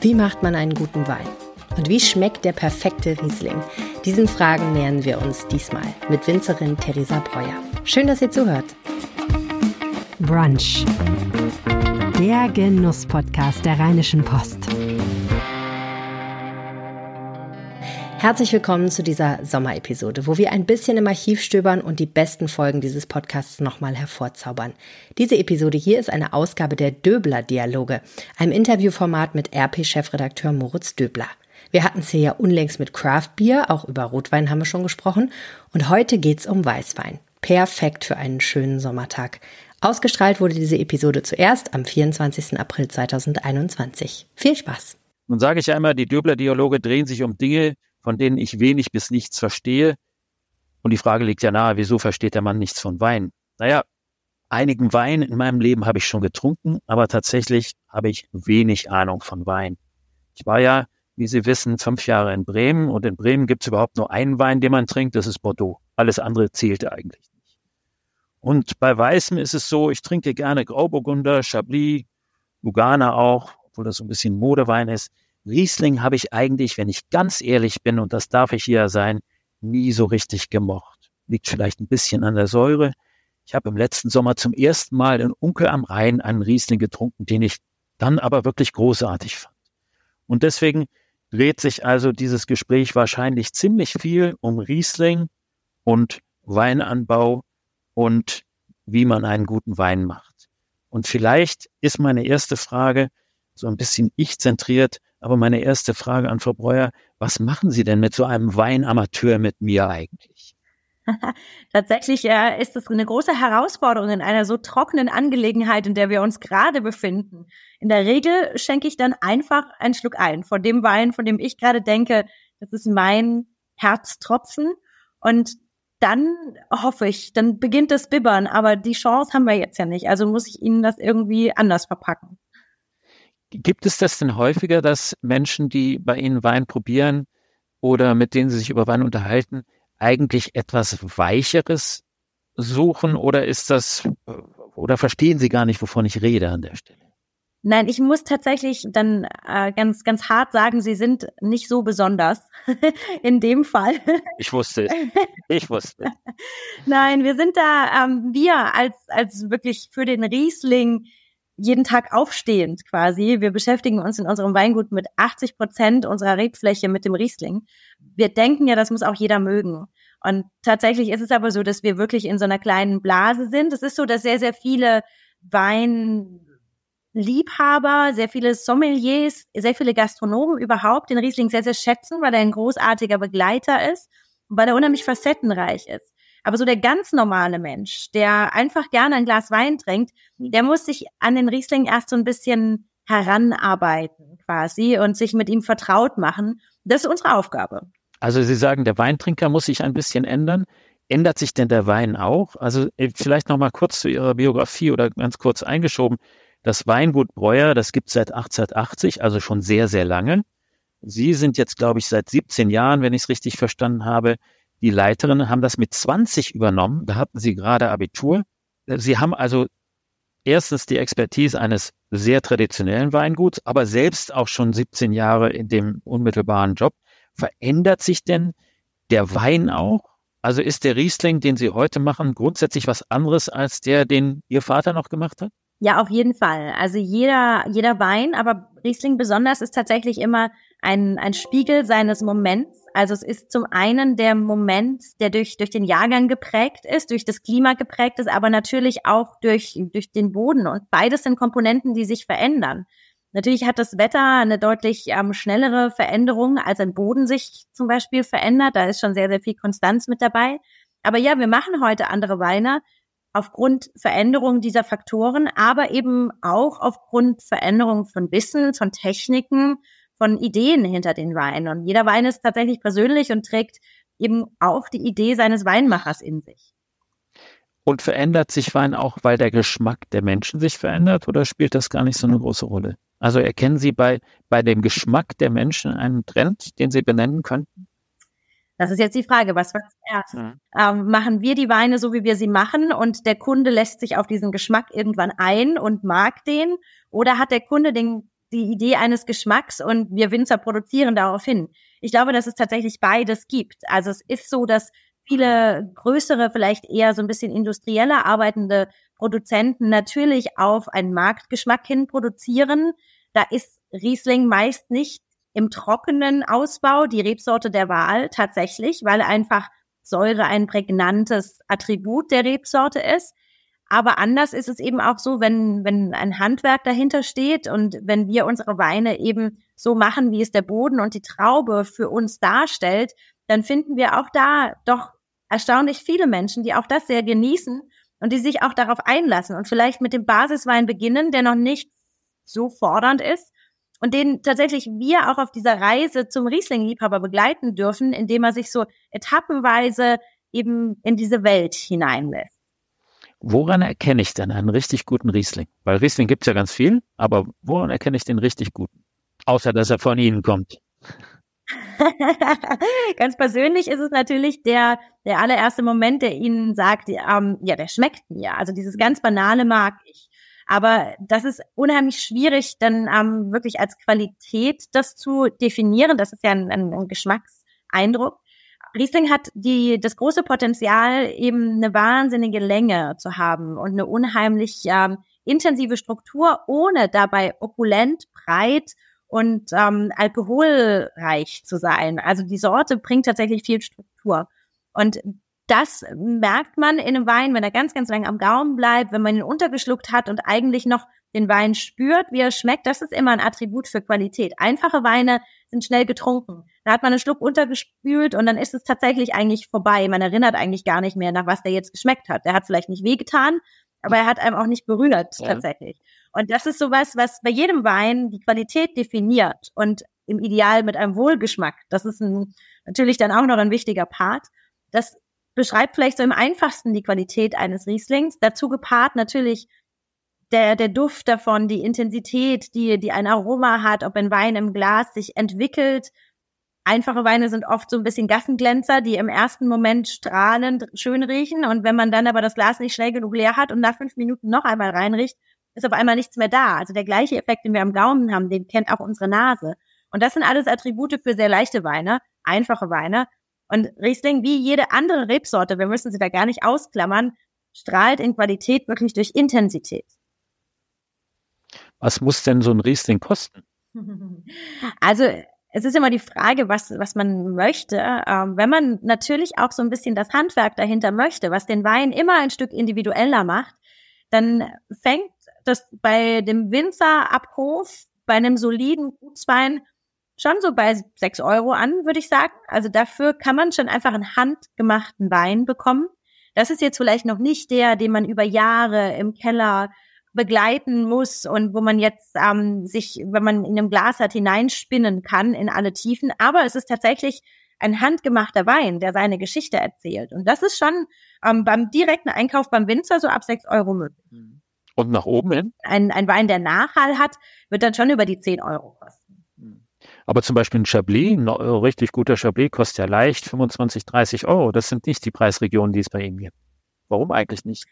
Wie macht man einen guten Wein? Und wie schmeckt der perfekte Riesling? Diesen Fragen nähern wir uns diesmal mit Winzerin Theresa Breuer. Schön, dass ihr zuhört. Brunch. Der Genuss-Podcast der Rheinischen Post. Herzlich willkommen zu dieser Sommerepisode, wo wir ein bisschen im Archiv stöbern und die besten Folgen dieses Podcasts nochmal hervorzaubern. Diese Episode hier ist eine Ausgabe der Döbler-Dialoge, einem Interviewformat mit RP-Chefredakteur Moritz Döbler. Wir hatten es hier ja unlängst mit Craft Beer, auch über Rotwein haben wir schon gesprochen. Und heute geht's um Weißwein. Perfekt für einen schönen Sommertag. Ausgestrahlt wurde diese Episode zuerst am 24. April 2021. Viel Spaß! Nun sage ich ja immer, die Döbler-Dialoge drehen sich um Dinge, von denen ich wenig bis nichts verstehe. Und die Frage liegt ja nahe, wieso versteht der Mann nichts von Wein? Naja, einigen Wein in meinem Leben habe ich schon getrunken, aber tatsächlich habe ich wenig Ahnung von Wein. Ich war ja wie Sie wissen, fünf Jahre in Bremen und in Bremen gibt es überhaupt nur einen Wein, den man trinkt, das ist Bordeaux. Alles andere zählte eigentlich nicht. Und bei Weißem ist es so, ich trinke gerne Grauburgunder, Chablis, Lugana auch, obwohl das so ein bisschen Modewein ist. Riesling habe ich eigentlich, wenn ich ganz ehrlich bin, und das darf ich hier sein, nie so richtig gemocht. Liegt vielleicht ein bisschen an der Säure. Ich habe im letzten Sommer zum ersten Mal in Unkel am Rhein einen Riesling getrunken, den ich dann aber wirklich großartig fand. Und deswegen dreht sich also dieses Gespräch wahrscheinlich ziemlich viel um Riesling und Weinanbau und wie man einen guten Wein macht. Und vielleicht ist meine erste Frage so ein bisschen ich-zentriert, aber meine erste Frage an Frau Breuer, was machen Sie denn mit so einem Weinamateur mit mir eigentlich? Tatsächlich äh, ist es eine große Herausforderung in einer so trockenen Angelegenheit, in der wir uns gerade befinden. In der Regel schenke ich dann einfach einen Schluck ein von dem Wein, von dem ich gerade denke, das ist mein Herztropfen. Und dann hoffe ich, dann beginnt das Bibbern, aber die Chance haben wir jetzt ja nicht. Also muss ich Ihnen das irgendwie anders verpacken. Gibt es das denn häufiger, dass Menschen, die bei Ihnen Wein probieren oder mit denen Sie sich über Wein unterhalten, eigentlich etwas Weicheres suchen oder ist das, oder verstehen Sie gar nicht, wovon ich rede an der Stelle? Nein, ich muss tatsächlich dann äh, ganz, ganz hart sagen, Sie sind nicht so besonders in dem Fall. Ich wusste es. Ich wusste es. Nein, wir sind da, ähm, wir als, als wirklich für den Riesling jeden Tag aufstehend quasi. Wir beschäftigen uns in unserem Weingut mit 80 Prozent unserer Rebfläche mit dem Riesling. Wir denken ja, das muss auch jeder mögen. Und tatsächlich ist es aber so, dass wir wirklich in so einer kleinen Blase sind. Es ist so, dass sehr, sehr viele Weinliebhaber, sehr viele Sommeliers, sehr viele Gastronomen überhaupt den Riesling sehr, sehr schätzen, weil er ein großartiger Begleiter ist und weil er unheimlich facettenreich ist. Aber so der ganz normale Mensch, der einfach gerne ein Glas Wein trinkt, mhm. der muss sich an den Riesling erst so ein bisschen heranarbeiten quasi und sich mit ihm vertraut machen. Das ist unsere Aufgabe. Also Sie sagen, der Weintrinker muss sich ein bisschen ändern. Ändert sich denn der Wein auch? Also äh, vielleicht noch mal kurz zu Ihrer Biografie oder ganz kurz eingeschoben. Das Weingut Breuer, das gibt es seit 1880, also schon sehr, sehr lange. Sie sind jetzt, glaube ich, seit 17 Jahren, wenn ich es richtig verstanden habe, die Leiterin, haben das mit 20 übernommen. Da hatten Sie gerade Abitur. Sie haben also erstens die Expertise eines sehr traditionellen Weinguts, aber selbst auch schon 17 Jahre in dem unmittelbaren Job. Verändert sich denn der Wein auch? Also ist der Riesling, den Sie heute machen, grundsätzlich was anderes als der, den Ihr Vater noch gemacht hat? Ja, auf jeden Fall. Also jeder, jeder Wein, aber Riesling besonders ist tatsächlich immer ein, ein Spiegel seines Moments. Also es ist zum einen der Moment, der durch, durch den Jahrgang geprägt ist, durch das Klima geprägt ist, aber natürlich auch durch, durch den Boden. Und beides sind Komponenten, die sich verändern. Natürlich hat das Wetter eine deutlich ähm, schnellere Veränderung, als ein Boden sich zum Beispiel verändert. Da ist schon sehr, sehr viel Konstanz mit dabei. Aber ja, wir machen heute andere Weine aufgrund Veränderung dieser Faktoren, aber eben auch aufgrund Veränderung von Wissen, von Techniken, von Ideen hinter den Weinen. Und jeder Wein ist tatsächlich persönlich und trägt eben auch die Idee seines Weinmachers in sich. Und verändert sich Wein auch, weil der Geschmack der Menschen sich verändert oder spielt das gar nicht so eine große Rolle? Also erkennen Sie bei, bei dem Geschmack der Menschen einen Trend, den Sie benennen könnten? Das ist jetzt die Frage, was war zuerst? Mhm. Ähm, machen wir die Weine so, wie wir sie machen und der Kunde lässt sich auf diesen Geschmack irgendwann ein und mag den? Oder hat der Kunde den die Idee eines Geschmacks und wir Winzer produzieren darauf hin. Ich glaube, dass es tatsächlich beides gibt. Also es ist so, dass viele größere, vielleicht eher so ein bisschen industrieller arbeitende Produzenten natürlich auf einen Marktgeschmack hin produzieren. Da ist Riesling meist nicht im trockenen Ausbau die Rebsorte der Wahl tatsächlich, weil einfach Säure ein prägnantes Attribut der Rebsorte ist. Aber anders ist es eben auch so, wenn, wenn ein Handwerk dahinter steht und wenn wir unsere Weine eben so machen, wie es der Boden und die Traube für uns darstellt, dann finden wir auch da doch erstaunlich viele Menschen, die auch das sehr genießen und die sich auch darauf einlassen und vielleicht mit dem Basiswein beginnen, der noch nicht so fordernd ist und den tatsächlich wir auch auf dieser Reise zum Riesling-Liebhaber begleiten dürfen, indem er sich so etappenweise eben in diese Welt hineinlässt. Woran erkenne ich denn einen richtig guten Riesling? Weil Riesling gibt es ja ganz viel, aber woran erkenne ich den richtig guten? Außer, dass er von Ihnen kommt. ganz persönlich ist es natürlich der, der allererste Moment, der Ihnen sagt, ähm, ja, der schmeckt mir. Also dieses ganz banale mag ich. Aber das ist unheimlich schwierig, dann ähm, wirklich als Qualität das zu definieren. Das ist ja ein, ein, ein Geschmackseindruck. Riesling hat die, das große Potenzial, eben eine wahnsinnige Länge zu haben und eine unheimlich ähm, intensive Struktur, ohne dabei opulent, breit und ähm, alkoholreich zu sein. Also die Sorte bringt tatsächlich viel Struktur. Und das merkt man in einem Wein, wenn er ganz, ganz lange am Gaumen bleibt, wenn man ihn untergeschluckt hat und eigentlich noch den Wein spürt, wie er schmeckt. Das ist immer ein Attribut für Qualität. Einfache Weine sind schnell getrunken. Da hat man einen Schluck untergespült und dann ist es tatsächlich eigentlich vorbei. Man erinnert eigentlich gar nicht mehr, nach was der jetzt geschmeckt hat. Der hat vielleicht nicht wehgetan, aber er hat einem auch nicht berührt ja. tatsächlich. Und das ist sowas, was bei jedem Wein die Qualität definiert und im Ideal mit einem Wohlgeschmack. Das ist ein, natürlich dann auch noch ein wichtiger Part. Das beschreibt vielleicht so im einfachsten die Qualität eines Rieslings. Dazu gepaart natürlich der, der Duft davon, die Intensität, die, die ein Aroma hat, ob ein Wein im Glas sich entwickelt. Einfache Weine sind oft so ein bisschen Gassenglänzer, die im ersten Moment strahlend schön riechen. Und wenn man dann aber das Glas nicht schnell genug leer hat und nach fünf Minuten noch einmal reinriecht, ist auf einmal nichts mehr da. Also der gleiche Effekt, den wir am Gaumen haben, den kennt auch unsere Nase. Und das sind alles Attribute für sehr leichte Weine, einfache Weine. Und Riesling, wie jede andere Rebsorte, wir müssen sie da gar nicht ausklammern, strahlt in Qualität wirklich durch Intensität. Was muss denn so ein Riesling kosten? Also es ist immer die Frage, was, was man möchte. Ähm, wenn man natürlich auch so ein bisschen das Handwerk dahinter möchte, was den Wein immer ein Stück individueller macht, dann fängt das bei dem Winzer ab Hof, bei einem soliden Gutswein schon so bei sechs Euro an, würde ich sagen. Also dafür kann man schon einfach einen handgemachten Wein bekommen. Das ist jetzt vielleicht noch nicht der, den man über Jahre im Keller begleiten muss und wo man jetzt ähm, sich, wenn man in einem Glas hat, hineinspinnen kann in alle Tiefen. Aber es ist tatsächlich ein handgemachter Wein, der seine Geschichte erzählt. Und das ist schon ähm, beim direkten Einkauf beim Winzer so ab sechs Euro möglich. Und nach oben hin? Ein, ein Wein, der Nachhall hat, wird dann schon über die zehn Euro kosten. Aber zum Beispiel ein Chablis, ein richtig guter Chablis kostet ja leicht 25, 30 Euro. Das sind nicht die Preisregionen, die es bei Ihnen gibt. Warum eigentlich nicht?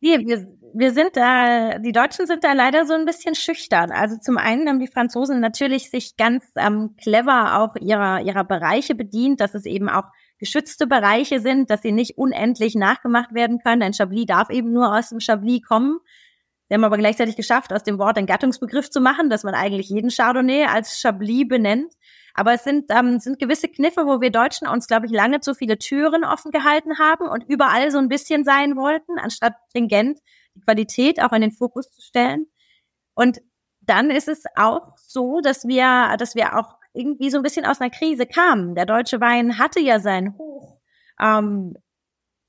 Wir, wir, wir sind da, die Deutschen sind da leider so ein bisschen schüchtern. Also zum einen haben die Franzosen natürlich sich ganz ähm, clever auch ihrer, ihrer Bereiche bedient, dass es eben auch geschützte Bereiche sind, dass sie nicht unendlich nachgemacht werden können. Ein Chablis darf eben nur aus dem Chablis kommen. Sie haben aber gleichzeitig geschafft, aus dem Wort einen Gattungsbegriff zu machen, dass man eigentlich jeden Chardonnay als Chablis benennt. Aber es sind, ähm, sind gewisse Kniffe, wo wir Deutschen uns, glaube ich, lange zu viele Türen offen gehalten haben und überall so ein bisschen sein wollten, anstatt stringent die Qualität auch in den Fokus zu stellen. Und dann ist es auch so, dass wir, dass wir auch irgendwie so ein bisschen aus einer Krise kamen. Der deutsche Wein hatte ja seinen Hoch. Ähm,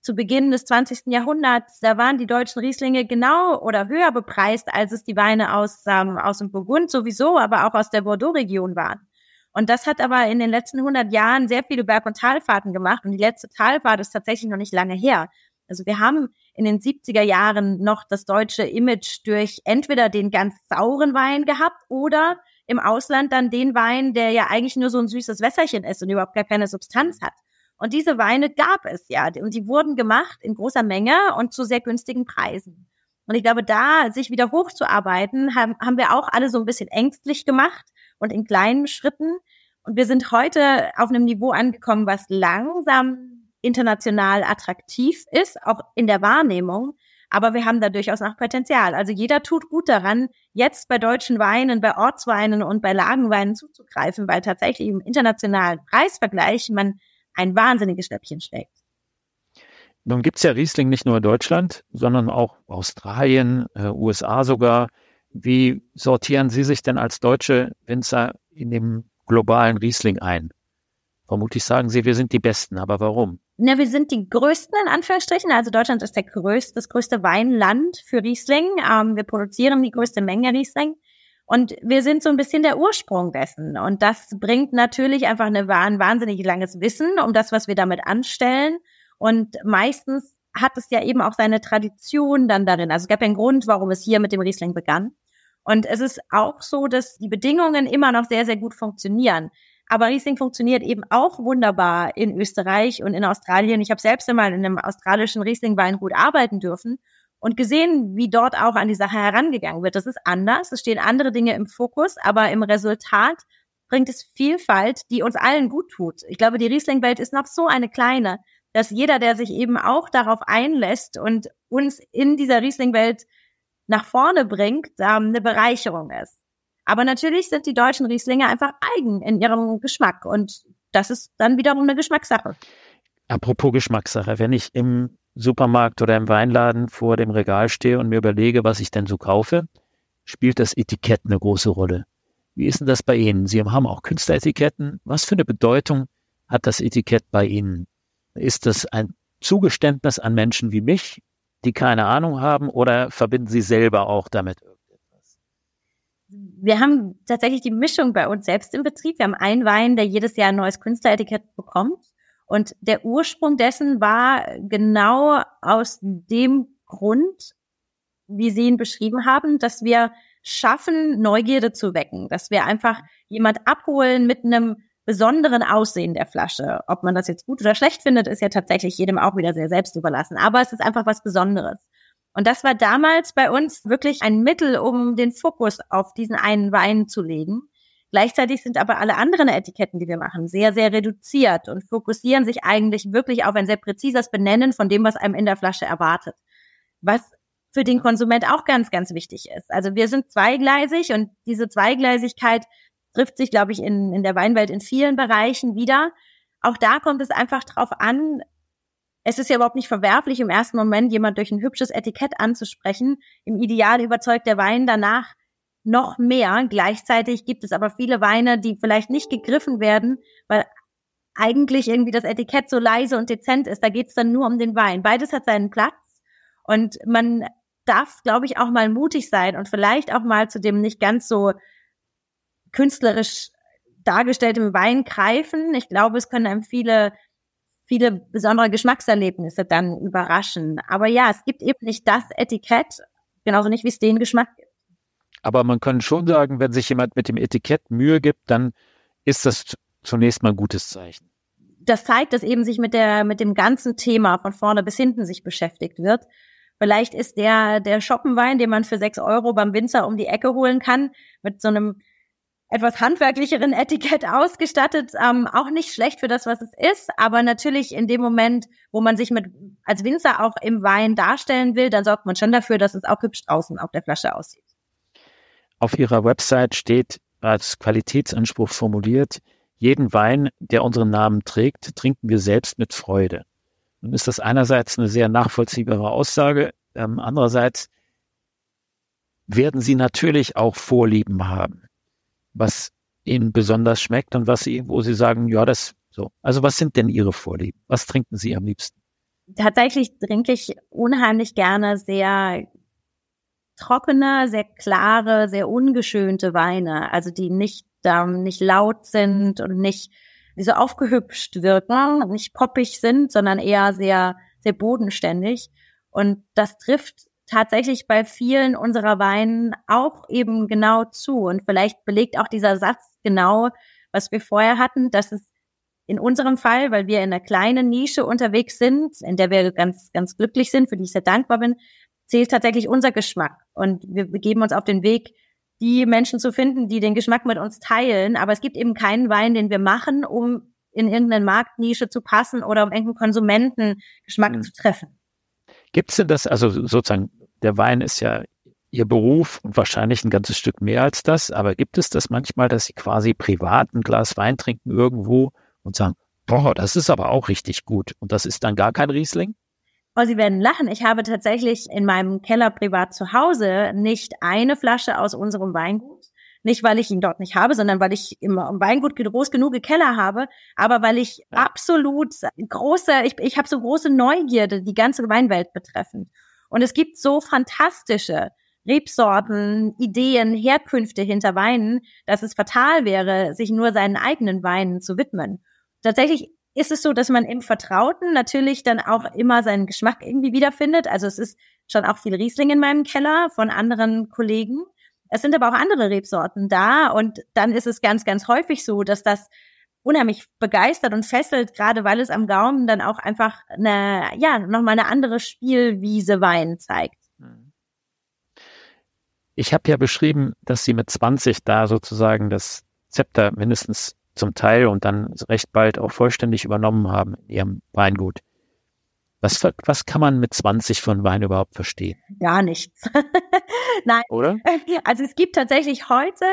zu Beginn des 20. Jahrhunderts, da waren die deutschen Rieslinge genau oder höher bepreist, als es die Weine aus, ähm, aus dem Burgund sowieso, aber auch aus der Bordeaux-Region waren. Und das hat aber in den letzten 100 Jahren sehr viele Berg- und Talfahrten gemacht. Und die letzte Talfahrt ist tatsächlich noch nicht lange her. Also wir haben in den 70er Jahren noch das deutsche Image durch entweder den ganz sauren Wein gehabt oder im Ausland dann den Wein, der ja eigentlich nur so ein süßes Wässerchen ist und überhaupt gar keine Substanz hat. Und diese Weine gab es ja und die wurden gemacht in großer Menge und zu sehr günstigen Preisen. Und ich glaube, da sich wieder hochzuarbeiten, haben, haben wir auch alle so ein bisschen ängstlich gemacht und in kleinen Schritten. Und wir sind heute auf einem Niveau angekommen, was langsam international attraktiv ist, auch in der Wahrnehmung. Aber wir haben da durchaus noch Potenzial. Also jeder tut gut daran, jetzt bei deutschen Weinen, bei Ortsweinen und bei Lagenweinen zuzugreifen, weil tatsächlich im internationalen Preisvergleich man ein wahnsinniges Schnäppchen steckt. Nun gibt's ja Riesling nicht nur in Deutschland, sondern auch Australien, äh, USA sogar. Wie sortieren Sie sich denn als deutsche Winzer in dem globalen Riesling ein? Vermutlich sagen Sie, wir sind die Besten, aber warum? Na, wir sind die größten in Anführungsstrichen. Also Deutschland ist der größte, das größte Weinland für Riesling. Ähm, wir produzieren die größte Menge Riesling. Und wir sind so ein bisschen der Ursprung dessen. Und das bringt natürlich einfach eine, ein wahnsinnig langes Wissen um das, was wir damit anstellen. Und meistens hat es ja eben auch seine Tradition dann darin. Also es gab ja einen Grund, warum es hier mit dem Riesling begann. Und es ist auch so, dass die Bedingungen immer noch sehr, sehr gut funktionieren. Aber Riesling funktioniert eben auch wunderbar in Österreich und in Australien. Ich habe selbst einmal in einem australischen Riesling-Weingut arbeiten dürfen und gesehen, wie dort auch an die Sache herangegangen wird. Das ist anders, es stehen andere Dinge im Fokus, aber im Resultat bringt es Vielfalt, die uns allen gut tut. Ich glaube, die Riesling-Welt ist noch so eine kleine, dass jeder, der sich eben auch darauf einlässt und uns in dieser Riesling-Welt nach vorne bringt, ähm, eine Bereicherung ist. Aber natürlich sind die deutschen Rieslinge einfach eigen in ihrem Geschmack und das ist dann wiederum eine Geschmackssache. Apropos Geschmackssache, wenn ich im Supermarkt oder im Weinladen vor dem Regal stehe und mir überlege, was ich denn so kaufe, spielt das Etikett eine große Rolle. Wie ist denn das bei Ihnen? Sie haben auch Künstleretiketten. Was für eine Bedeutung hat das Etikett bei Ihnen? Ist das ein Zugeständnis an Menschen wie mich, die keine Ahnung haben, oder verbinden Sie selber auch damit? Wir haben tatsächlich die Mischung bei uns selbst im Betrieb. Wir haben einen Wein, der jedes Jahr ein neues Künstleretikett bekommt. Und der Ursprung dessen war genau aus dem Grund, wie Sie ihn beschrieben haben, dass wir schaffen, Neugierde zu wecken, dass wir einfach jemand abholen mit einem besonderen Aussehen der Flasche. Ob man das jetzt gut oder schlecht findet, ist ja tatsächlich jedem auch wieder sehr selbst überlassen. Aber es ist einfach was Besonderes. Und das war damals bei uns wirklich ein Mittel, um den Fokus auf diesen einen Wein zu legen. Gleichzeitig sind aber alle anderen Etiketten, die wir machen, sehr, sehr reduziert und fokussieren sich eigentlich wirklich auf ein sehr präzises Benennen von dem, was einem in der Flasche erwartet. Was für den Konsument auch ganz, ganz wichtig ist. Also wir sind zweigleisig und diese Zweigleisigkeit trifft sich, glaube ich, in, in der Weinwelt in vielen Bereichen wieder. Auch da kommt es einfach drauf an, es ist ja überhaupt nicht verwerflich, im ersten Moment jemand durch ein hübsches Etikett anzusprechen. Im Ideal überzeugt der Wein danach noch mehr. Gleichzeitig gibt es aber viele Weine, die vielleicht nicht gegriffen werden, weil eigentlich irgendwie das Etikett so leise und dezent ist. Da geht es dann nur um den Wein. Beides hat seinen Platz und man darf, glaube ich, auch mal mutig sein und vielleicht auch mal zu dem nicht ganz so künstlerisch dargestelltem Wein greifen. Ich glaube, es können einem viele, viele besondere Geschmackserlebnisse dann überraschen. Aber ja, es gibt eben nicht das Etikett, genauso nicht, wie es den Geschmack. Aber man kann schon sagen, wenn sich jemand mit dem Etikett Mühe gibt, dann ist das zunächst mal ein gutes Zeichen. Das zeigt, dass eben sich mit der, mit dem ganzen Thema von vorne bis hinten sich beschäftigt wird. Vielleicht ist der, der Shoppenwein, den man für sechs Euro beim Winzer um die Ecke holen kann, mit so einem etwas handwerklicheren Etikett ausgestattet, ähm, auch nicht schlecht für das, was es ist, aber natürlich in dem Moment, wo man sich mit als Winzer auch im Wein darstellen will, dann sorgt man schon dafür, dass es auch hübsch draußen auf der Flasche aussieht. Auf Ihrer Website steht als Qualitätsanspruch formuliert, jeden Wein, der unseren Namen trägt, trinken wir selbst mit Freude. Nun ist das einerseits eine sehr nachvollziehbare Aussage, ähm, andererseits werden Sie natürlich auch Vorlieben haben was Ihnen besonders schmeckt und was Sie, wo Sie sagen, ja, das so. Also was sind denn Ihre Vorlieben? Was trinken Sie am liebsten? Tatsächlich trinke ich unheimlich gerne sehr trockene, sehr klare, sehr ungeschönte Weine, also die nicht ähm, nicht laut sind und nicht wie so aufgehübscht wirken, nicht poppig sind, sondern eher sehr sehr bodenständig. Und das trifft tatsächlich bei vielen unserer Weinen auch eben genau zu. Und vielleicht belegt auch dieser Satz genau, was wir vorher hatten, dass es in unserem Fall, weil wir in einer kleinen Nische unterwegs sind, in der wir ganz, ganz glücklich sind, für die ich sehr dankbar bin, zählt tatsächlich unser Geschmack. Und wir begeben uns auf den Weg, die Menschen zu finden, die den Geschmack mit uns teilen. Aber es gibt eben keinen Wein, den wir machen, um in irgendeine Marktnische zu passen oder um irgendeinen Konsumentengeschmack mhm. zu treffen. Gibt es denn das, also sozusagen, der Wein ist ja Ihr Beruf und wahrscheinlich ein ganzes Stück mehr als das, aber gibt es das manchmal, dass Sie quasi privat ein Glas Wein trinken irgendwo und sagen, boah, das ist aber auch richtig gut und das ist dann gar kein Riesling? Oh, Sie werden lachen. Ich habe tatsächlich in meinem Keller privat zu Hause nicht eine Flasche aus unserem Weingut. Nicht, weil ich ihn dort nicht habe, sondern weil ich im Weingut groß genug Keller habe, aber weil ich absolut große, ich, ich habe so große Neugierde, die ganze Weinwelt betreffend. Und es gibt so fantastische Rebsorten, Ideen, Herkünfte hinter Weinen, dass es fatal wäre, sich nur seinen eigenen Weinen zu widmen. Tatsächlich ist es so, dass man im Vertrauten natürlich dann auch immer seinen Geschmack irgendwie wiederfindet. Also es ist schon auch viel Riesling in meinem Keller von anderen Kollegen. Es sind aber auch andere Rebsorten da und dann ist es ganz, ganz häufig so, dass das unheimlich begeistert und fesselt, gerade weil es am Gaumen dann auch einfach eine, ja, nochmal eine andere Spielwiese Wein zeigt. Ich habe ja beschrieben, dass Sie mit 20 da sozusagen das Zepter mindestens zum Teil und dann recht bald auch vollständig übernommen haben in Ihrem Weingut. Was, was kann man mit 20 von Wein überhaupt verstehen? Gar nichts. Nein. Oder? Also es gibt tatsächlich heute,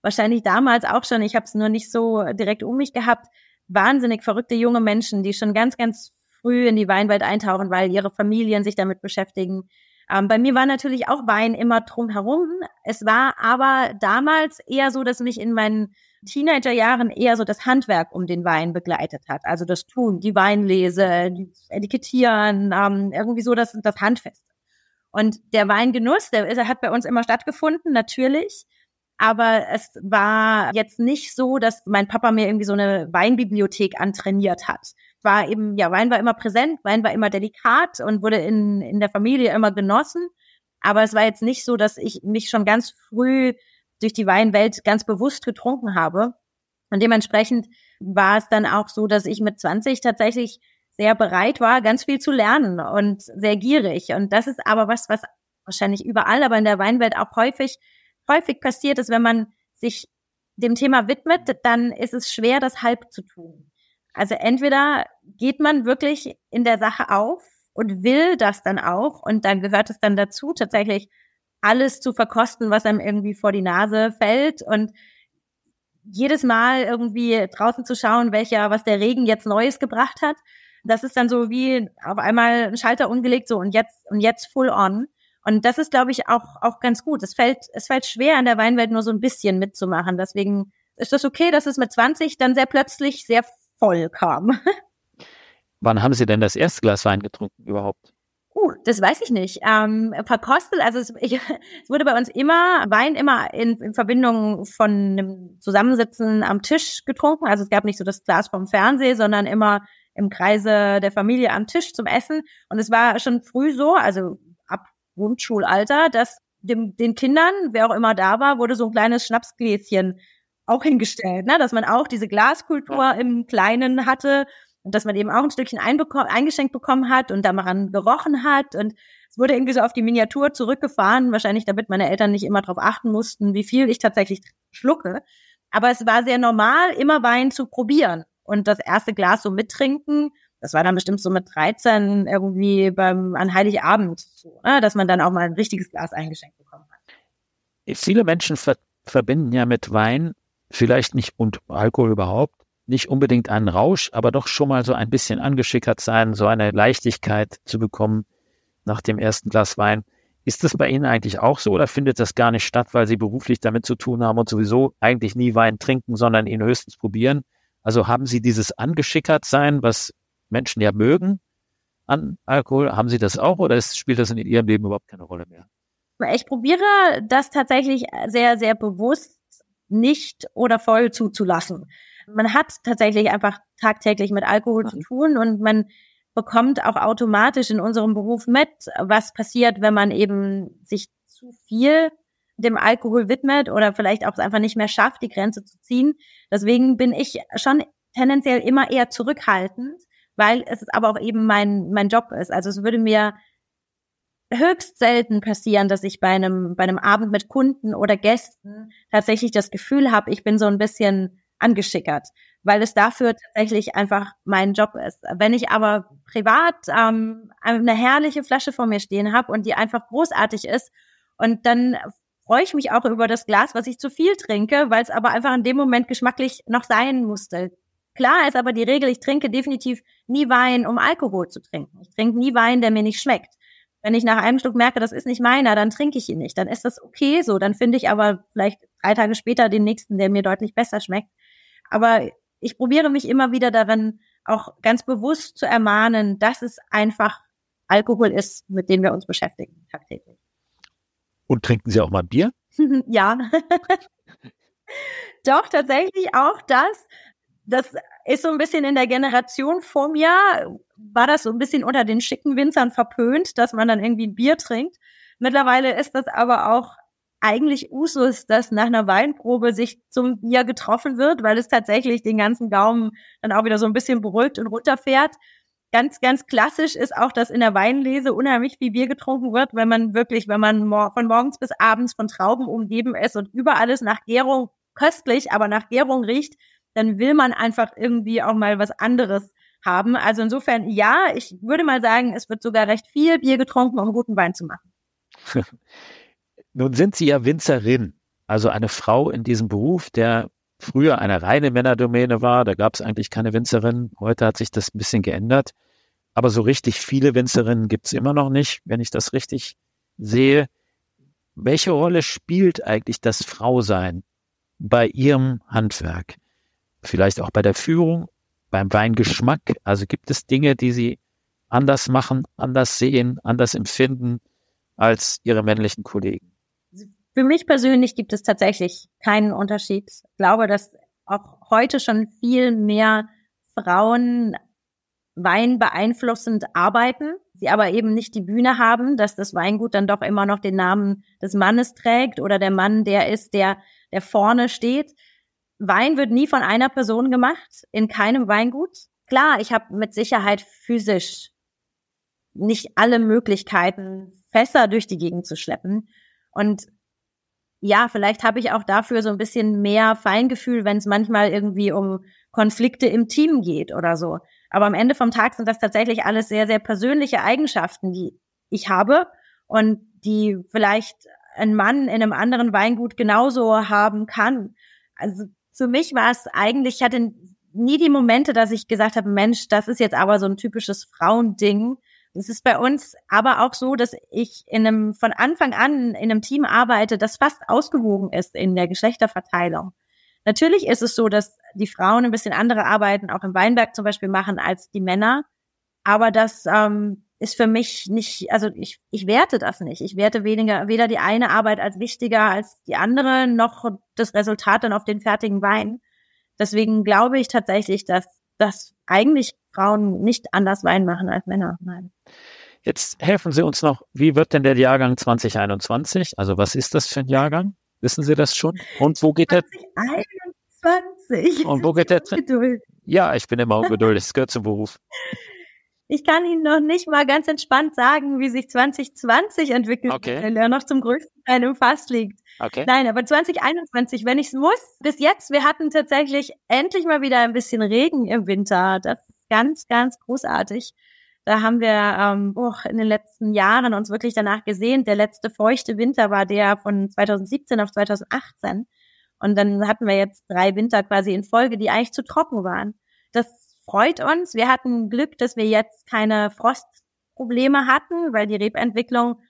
wahrscheinlich damals auch schon, ich habe es nur nicht so direkt um mich gehabt, wahnsinnig verrückte junge Menschen, die schon ganz, ganz früh in die Weinwelt eintauchen, weil ihre Familien sich damit beschäftigen, ähm, bei mir war natürlich auch Wein immer drumherum. Es war aber damals eher so, dass mich in meinen Teenagerjahren eher so das Handwerk um den Wein begleitet hat. Also das Tun, die Weinlese, die Etikettieren, ähm, irgendwie so das, das Handfeste. Und der Weingenuss, der, der hat bei uns immer stattgefunden, natürlich. Aber es war jetzt nicht so, dass mein Papa mir irgendwie so eine Weinbibliothek antrainiert hat war eben, ja, Wein war immer präsent, Wein war immer delikat und wurde in, in der Familie immer genossen. Aber es war jetzt nicht so, dass ich mich schon ganz früh durch die Weinwelt ganz bewusst getrunken habe. Und dementsprechend war es dann auch so, dass ich mit 20 tatsächlich sehr bereit war, ganz viel zu lernen und sehr gierig. Und das ist aber was, was wahrscheinlich überall, aber in der Weinwelt auch häufig, häufig passiert ist, wenn man sich dem Thema widmet, dann ist es schwer, das halb zu tun. Also entweder geht man wirklich in der Sache auf und will das dann auch und dann gehört es dann dazu, tatsächlich alles zu verkosten, was einem irgendwie vor die Nase fällt und jedes Mal irgendwie draußen zu schauen, welcher, was der Regen jetzt Neues gebracht hat. Das ist dann so wie auf einmal ein Schalter umgelegt, so und jetzt, und jetzt full on. Und das ist, glaube ich, auch, auch ganz gut. Es fällt, es fällt schwer, in der Weinwelt nur so ein bisschen mitzumachen. Deswegen ist das okay, dass es mit 20 dann sehr plötzlich sehr voll kam. Wann haben Sie denn das erste Glas Wein getrunken überhaupt? Uh, das weiß ich nicht. Ähm, verkostet, also es, ich, es wurde bei uns immer Wein immer in, in Verbindung von einem Zusammensitzen am Tisch getrunken. Also es gab nicht so das Glas vom Fernsehen, sondern immer im Kreise der Familie am Tisch zum Essen. Und es war schon früh so, also ab Grundschulalter, dass dem, den Kindern, wer auch immer da war, wurde so ein kleines Schnapsgläschen auch hingestellt, ne? dass man auch diese Glaskultur im Kleinen hatte dass man eben auch ein Stückchen eingeschenkt bekommen hat und daran gerochen hat und es wurde irgendwie so auf die Miniatur zurückgefahren, wahrscheinlich damit meine Eltern nicht immer darauf achten mussten, wie viel ich tatsächlich schlucke. Aber es war sehr normal, immer Wein zu probieren und das erste Glas so mittrinken. Das war dann bestimmt so mit 13 irgendwie beim an Heiligabend, so, ne? dass man dann auch mal ein richtiges Glas eingeschenkt bekommen hat. Viele Menschen ver verbinden ja mit Wein vielleicht nicht und Alkohol überhaupt, nicht unbedingt einen Rausch, aber doch schon mal so ein bisschen angeschickert sein, so eine Leichtigkeit zu bekommen nach dem ersten Glas Wein. Ist das bei Ihnen eigentlich auch so oder findet das gar nicht statt, weil Sie beruflich damit zu tun haben und sowieso eigentlich nie Wein trinken, sondern ihn höchstens probieren? Also haben Sie dieses angeschickert sein, was Menschen ja mögen an Alkohol? Haben Sie das auch oder spielt das in Ihrem Leben überhaupt keine Rolle mehr? Ich probiere das tatsächlich sehr, sehr bewusst nicht oder voll zuzulassen. Man hat tatsächlich einfach tagtäglich mit Alkohol zu tun und man bekommt auch automatisch in unserem Beruf mit, was passiert, wenn man eben sich zu viel dem Alkohol widmet oder vielleicht auch einfach nicht mehr schafft, die Grenze zu ziehen. Deswegen bin ich schon tendenziell immer eher zurückhaltend, weil es aber auch eben mein, mein Job ist. Also es würde mir höchst selten passieren, dass ich bei einem, bei einem Abend mit Kunden oder Gästen tatsächlich das Gefühl habe, ich bin so ein bisschen angeschickert, weil es dafür tatsächlich einfach mein Job ist. Wenn ich aber privat ähm, eine herrliche Flasche vor mir stehen habe und die einfach großartig ist und dann freue ich mich auch über das Glas, was ich zu viel trinke, weil es aber einfach in dem Moment geschmacklich noch sein musste. Klar ist aber die Regel, ich trinke definitiv nie Wein, um Alkohol zu trinken. Ich trinke nie Wein, der mir nicht schmeckt. Wenn ich nach einem Stück merke, das ist nicht meiner, dann trinke ich ihn nicht. Dann ist das okay so. Dann finde ich aber vielleicht drei Tage später den nächsten, der mir deutlich besser schmeckt. Aber ich probiere mich immer wieder darin, auch ganz bewusst zu ermahnen, dass es einfach Alkohol ist, mit dem wir uns beschäftigen tagtäglich. Und trinken Sie auch mal Bier? ja. Doch, tatsächlich auch das. Das ist so ein bisschen in der Generation vor mir, war das so ein bisschen unter den schicken Winzern verpönt, dass man dann irgendwie ein Bier trinkt. Mittlerweile ist das aber auch eigentlich Usus, dass nach einer Weinprobe sich zum Bier getroffen wird, weil es tatsächlich den ganzen Gaumen dann auch wieder so ein bisschen beruhigt und runterfährt. Ganz, ganz klassisch ist auch, dass in der Weinlese unheimlich viel Bier getrunken wird, wenn man wirklich, wenn man von morgens bis abends von Trauben umgeben ist und überall ist nach Gärung köstlich, aber nach Gärung riecht, dann will man einfach irgendwie auch mal was anderes haben. Also insofern, ja, ich würde mal sagen, es wird sogar recht viel Bier getrunken, um guten Wein zu machen. Nun sind Sie ja Winzerin, also eine Frau in diesem Beruf, der früher eine reine Männerdomäne war. Da gab es eigentlich keine Winzerin. Heute hat sich das ein bisschen geändert. Aber so richtig viele Winzerinnen gibt es immer noch nicht, wenn ich das richtig sehe. Welche Rolle spielt eigentlich das Frausein bei Ihrem Handwerk? vielleicht auch bei der Führung, beim Weingeschmack. Also gibt es Dinge, die Sie anders machen, anders sehen, anders empfinden als Ihre männlichen Kollegen? Für mich persönlich gibt es tatsächlich keinen Unterschied. Ich glaube, dass auch heute schon viel mehr Frauen Wein beeinflussend arbeiten, sie aber eben nicht die Bühne haben, dass das Weingut dann doch immer noch den Namen des Mannes trägt oder der Mann der ist, der, der vorne steht. Wein wird nie von einer Person gemacht, in keinem Weingut. Klar, ich habe mit Sicherheit physisch nicht alle Möglichkeiten, Fässer durch die Gegend zu schleppen. Und ja, vielleicht habe ich auch dafür so ein bisschen mehr Feingefühl, wenn es manchmal irgendwie um Konflikte im Team geht oder so. Aber am Ende vom Tag sind das tatsächlich alles sehr, sehr persönliche Eigenschaften, die ich habe und die vielleicht ein Mann in einem anderen Weingut genauso haben kann. Also für mich war es eigentlich, ich hatte nie die Momente, dass ich gesagt habe, Mensch, das ist jetzt aber so ein typisches Frauending. Es ist bei uns aber auch so, dass ich in einem, von Anfang an in einem Team arbeite, das fast ausgewogen ist in der Geschlechterverteilung. Natürlich ist es so, dass die Frauen ein bisschen andere Arbeiten auch im Weinberg zum Beispiel machen als die Männer. Aber das ähm, ist für mich nicht, also ich, ich werte das nicht. Ich werte weniger, weder die eine Arbeit als wichtiger als die andere, noch das Resultat dann auf den fertigen Wein. Deswegen glaube ich tatsächlich, dass, dass eigentlich Frauen nicht anders Wein machen als Männer. Nein. Jetzt helfen Sie uns noch, wie wird denn der Jahrgang 2021? Also was ist das für ein Jahrgang? Wissen Sie das schon? Und wo geht 2021. der? Und wo geht der? Ja, ich bin immer ungeduldig. Das gehört zum Beruf. Ich kann Ihnen noch nicht mal ganz entspannt sagen, wie sich 2020 entwickelt, okay. weil er noch zum größten Teil im Fass liegt. Okay. Nein, aber 2021, wenn ich es muss, bis jetzt, wir hatten tatsächlich endlich mal wieder ein bisschen Regen im Winter. Das ist ganz, ganz großartig. Da haben wir ähm, oh, in den letzten Jahren uns wirklich danach gesehen. Der letzte feuchte Winter war der von 2017 auf 2018. Und dann hatten wir jetzt drei Winter quasi in Folge, die eigentlich zu trocken waren. Das freut uns. Wir hatten Glück, dass wir jetzt keine Frostprobleme hatten, weil die Rebentwicklung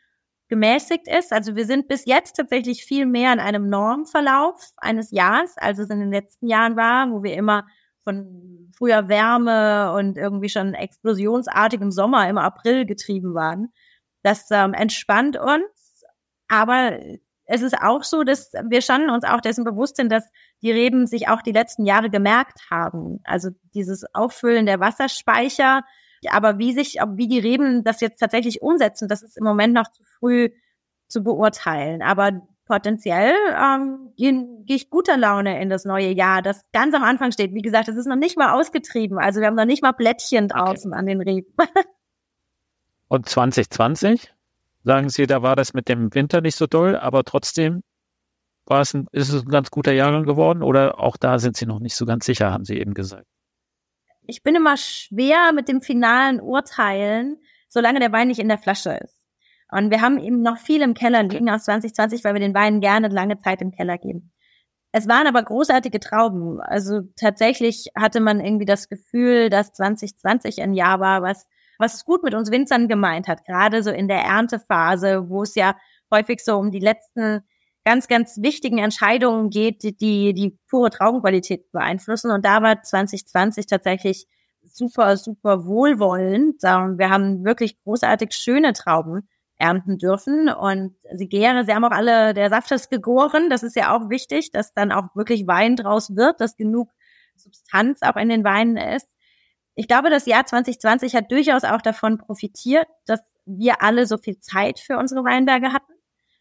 gemäßigt ist. Also wir sind bis jetzt tatsächlich viel mehr in einem Normverlauf eines Jahres, als es in den letzten Jahren war, wo wir immer von früher Wärme und irgendwie schon explosionsartigem Sommer im April getrieben waren. Das ähm, entspannt uns, aber es ist auch so, dass wir schon uns auch dessen bewusst sind, dass die Reben sich auch die letzten Jahre gemerkt haben. Also dieses Auffüllen der Wasserspeicher. Aber wie sich, wie die Reben das jetzt tatsächlich umsetzen, das ist im Moment noch zu früh zu beurteilen. Aber potenziell ähm, gehe geh ich guter Laune in das neue Jahr, das ganz am Anfang steht. Wie gesagt, es ist noch nicht mal ausgetrieben. Also wir haben noch nicht mal Blättchen draußen okay. an den Reben. Und 2020? Sagen Sie, da war das mit dem Winter nicht so doll, aber trotzdem war es ein, ist es ein ganz guter Jahrgang geworden oder auch da sind Sie noch nicht so ganz sicher, haben Sie eben gesagt. Ich bin immer schwer mit dem finalen Urteilen, solange der Wein nicht in der Flasche ist. Und wir haben eben noch viel im Keller liegen aus 2020, weil wir den Wein gerne lange Zeit im Keller geben. Es waren aber großartige Trauben. Also tatsächlich hatte man irgendwie das Gefühl, dass 2020 ein Jahr war, was, was gut mit uns Winzern gemeint hat. Gerade so in der Erntephase, wo es ja häufig so um die letzten ganz, ganz wichtigen Entscheidungen geht, die die, pure Traubenqualität beeinflussen. Und da war 2020 tatsächlich super, super wohlwollend. Wir haben wirklich großartig schöne Trauben ernten dürfen. Und sie gären, sie haben auch alle, der Saft ist gegoren. Das ist ja auch wichtig, dass dann auch wirklich Wein draus wird, dass genug Substanz auch in den Weinen ist. Ich glaube, das Jahr 2020 hat durchaus auch davon profitiert, dass wir alle so viel Zeit für unsere Weinberge hatten.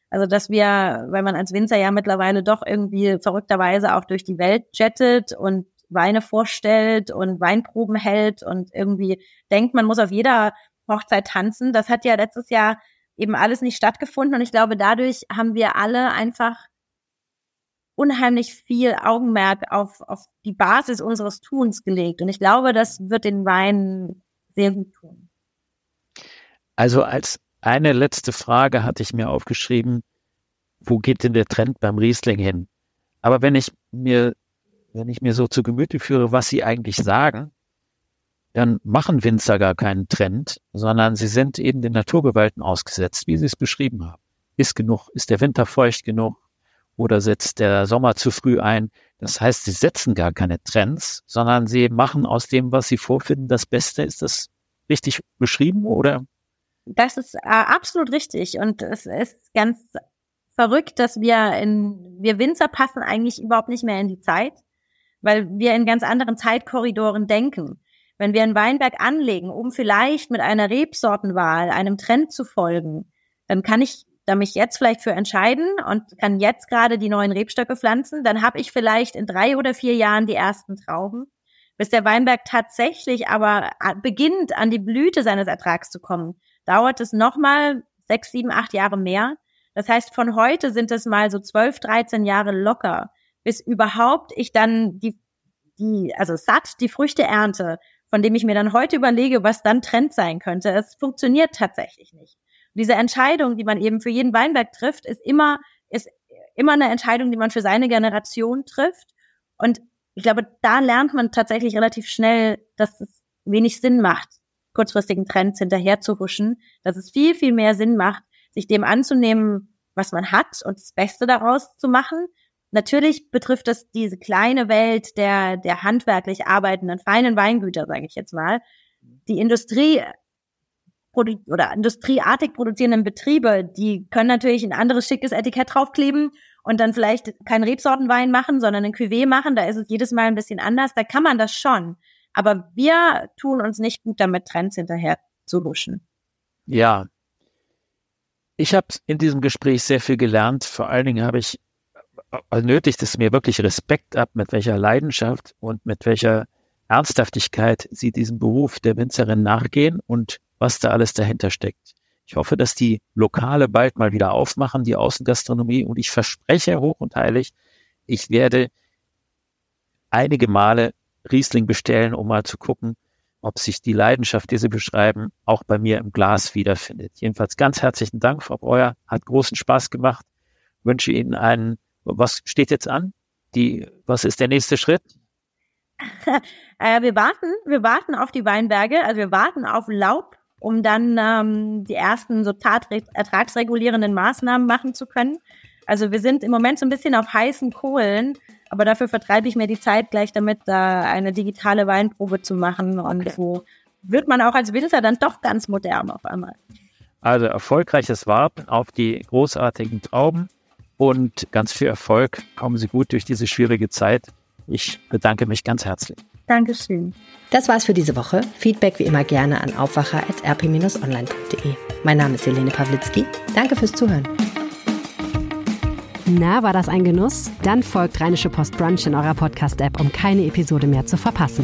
Also, dass wir, weil man als Winzer ja mittlerweile doch irgendwie verrückterweise auch durch die Welt jettet und Weine vorstellt und Weinproben hält und irgendwie denkt, man muss auf jeder Hochzeit tanzen. Das hat ja letztes Jahr eben alles nicht stattgefunden. Und ich glaube, dadurch haben wir alle einfach unheimlich viel Augenmerk auf, auf die Basis unseres Tuns gelegt. Und ich glaube, das wird den Wein sehr gut tun. Also als eine letzte Frage hatte ich mir aufgeschrieben, wo geht denn der Trend beim Riesling hin? Aber wenn ich mir, wenn ich mir so zu Gemüte führe, was Sie eigentlich sagen, dann machen Winzer gar keinen Trend, sondern sie sind eben den Naturgewalten ausgesetzt, wie Sie es beschrieben haben. Ist genug, ist der Winter feucht genug oder setzt der Sommer zu früh ein? Das heißt, sie setzen gar keine Trends, sondern sie machen aus dem, was sie vorfinden, das Beste. Ist das richtig beschrieben oder? Das ist äh, absolut richtig und es ist ganz verrückt, dass wir in, wir Winzer passen eigentlich überhaupt nicht mehr in die Zeit, weil wir in ganz anderen Zeitkorridoren denken. Wenn wir einen Weinberg anlegen, um vielleicht mit einer Rebsortenwahl einem Trend zu folgen, dann kann ich da mich jetzt vielleicht für entscheiden und kann jetzt gerade die neuen Rebstöcke pflanzen, dann habe ich vielleicht in drei oder vier Jahren die ersten Trauben. Bis der Weinberg tatsächlich aber beginnt, an die Blüte seines Ertrags zu kommen, dauert es nochmal sechs, sieben, acht Jahre mehr. Das heißt, von heute sind es mal so zwölf, dreizehn Jahre locker, bis überhaupt ich dann die, die, also satt die Früchte ernte von dem ich mir dann heute überlege, was dann Trend sein könnte. Es funktioniert tatsächlich nicht. Diese Entscheidung, die man eben für jeden Weinberg trifft, ist immer, ist immer eine Entscheidung, die man für seine Generation trifft. Und ich glaube, da lernt man tatsächlich relativ schnell, dass es wenig Sinn macht, kurzfristigen Trends hinterher zu huschen, dass es viel, viel mehr Sinn macht, sich dem anzunehmen, was man hat und das Beste daraus zu machen Natürlich betrifft das diese kleine Welt der, der handwerklich arbeitenden feinen Weingüter, sage ich jetzt mal. Die Industrie oder industrieartig produzierenden Betriebe, die können natürlich ein anderes schickes Etikett draufkleben und dann vielleicht keinen Rebsortenwein machen, sondern ein Cuvée machen. Da ist es jedes Mal ein bisschen anders. Da kann man das schon. Aber wir tun uns nicht gut damit, Trends hinterher zu huschen. Ja. Ich habe in diesem Gespräch sehr viel gelernt. Vor allen Dingen habe ich nötigt es mir wirklich Respekt ab, mit welcher Leidenschaft und mit welcher Ernsthaftigkeit Sie diesem Beruf der Winzerin nachgehen und was da alles dahinter steckt. Ich hoffe, dass die Lokale bald mal wieder aufmachen, die Außengastronomie. Und ich verspreche hoch und heilig, ich werde einige Male Riesling bestellen, um mal zu gucken, ob sich die Leidenschaft, die Sie beschreiben, auch bei mir im Glas wiederfindet. Jedenfalls ganz herzlichen Dank, Frau Breuer. Hat großen Spaß gemacht. wünsche Ihnen einen was steht jetzt an? Die, was ist der nächste Schritt? äh, wir warten, wir warten auf die Weinberge, also wir warten auf Laub, um dann ähm, die ersten so ertragsregulierenden Maßnahmen machen zu können. Also wir sind im Moment so ein bisschen auf heißen Kohlen, aber dafür vertreibe ich mir die Zeit gleich damit, da eine digitale Weinprobe zu machen. Und so wird man auch als Winzer dann doch ganz modern auf einmal. Also erfolgreiches Warten auf die großartigen Trauben und ganz viel Erfolg. Kommen Sie gut durch diese schwierige Zeit. Ich bedanke mich ganz herzlich. Dankeschön. Das war's für diese Woche. Feedback wie immer gerne an aufwacher.rp-online.de. Mein Name ist Helene Pawlitzki. Danke fürs Zuhören. Na, war das ein Genuss? Dann folgt Rheinische Post Brunch in eurer Podcast-App, um keine Episode mehr zu verpassen.